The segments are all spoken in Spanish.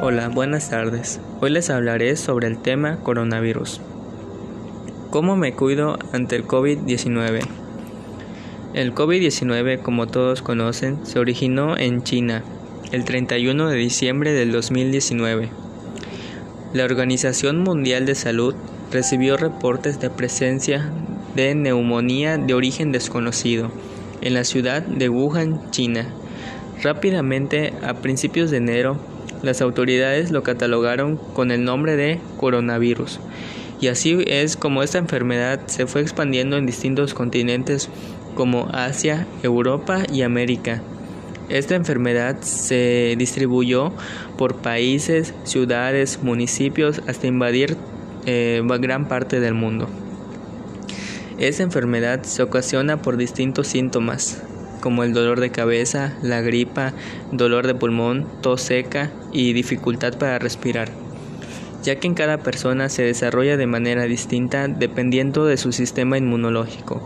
Hola, buenas tardes. Hoy les hablaré sobre el tema coronavirus. ¿Cómo me cuido ante el COVID-19? El COVID-19, como todos conocen, se originó en China el 31 de diciembre del 2019. La Organización Mundial de Salud recibió reportes de presencia de neumonía de origen desconocido en la ciudad de Wuhan, China. Rápidamente, a principios de enero, las autoridades lo catalogaron con el nombre de coronavirus. Y así es como esta enfermedad se fue expandiendo en distintos continentes como Asia, Europa y América. Esta enfermedad se distribuyó por países, ciudades, municipios hasta invadir eh, gran parte del mundo. Esta enfermedad se ocasiona por distintos síntomas, como el dolor de cabeza, la gripa, dolor de pulmón, tos seca y dificultad para respirar, ya que en cada persona se desarrolla de manera distinta dependiendo de su sistema inmunológico.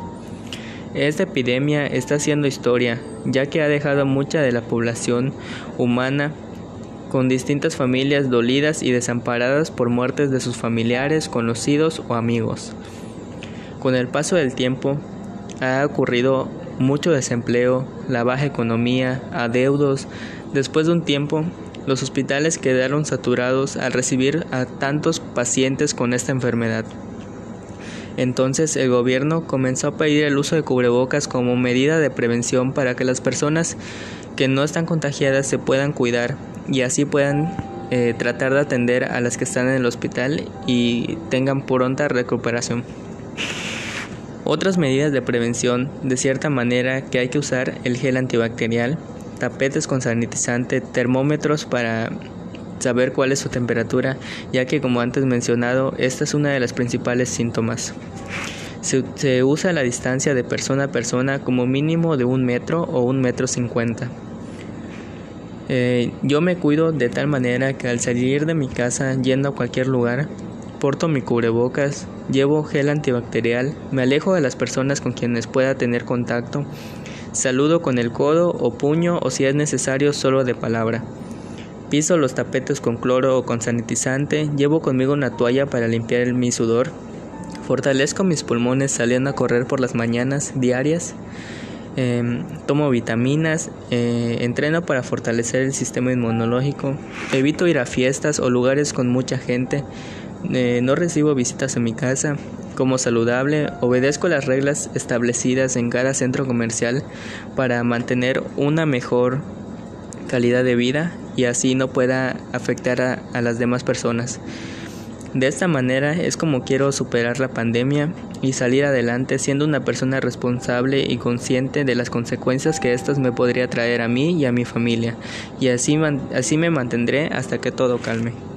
Esta epidemia está haciendo historia, ya que ha dejado mucha de la población humana con distintas familias dolidas y desamparadas por muertes de sus familiares, conocidos o amigos. Con el paso del tiempo, ha ocurrido mucho desempleo, la baja economía, adeudos. Después de un tiempo, los hospitales quedaron saturados al recibir a tantos pacientes con esta enfermedad. Entonces el gobierno comenzó a pedir el uso de cubrebocas como medida de prevención para que las personas que no están contagiadas se puedan cuidar y así puedan eh, tratar de atender a las que están en el hospital y tengan pronta recuperación. Otras medidas de prevención, de cierta manera que hay que usar el gel antibacterial, tapetes con sanitizante, termómetros para saber cuál es su temperatura, ya que como antes mencionado, esta es una de las principales síntomas. Se, usa la distancia de persona a persona como mínimo de un metro o un metro cincuenta. Eh, yo me cuido de tal manera que al salir de mi casa yendo a cualquier lugar, porto mi cubrebocas, llevo gel antibacterial, me alejo de las personas con quienes pueda tener contacto, saludo con el codo o puño o si es necesario solo de palabra. Piso los tapetes con cloro o con sanitizante, llevo conmigo una toalla para limpiar mi sudor, fortalezco mis pulmones saliendo a correr por las mañanas diarias, em, tomo vitaminas, eh, entreno para fortalecer el sistema inmunológico, evito ir a fiestas o lugares con mucha gente, eh, no recibo visitas en mi casa. Como saludable, obedezco las reglas establecidas en cada centro comercial para mantener una mejor calidad de vida y así no pueda afectar a, las demás personas. De esta manera es como quiero superar la pandemia y salir adelante siendo una persona responsable y consciente de las consecuencias que estas me podría traer a mí y a mi familia. Y así, así me mantendré hasta que todo calme.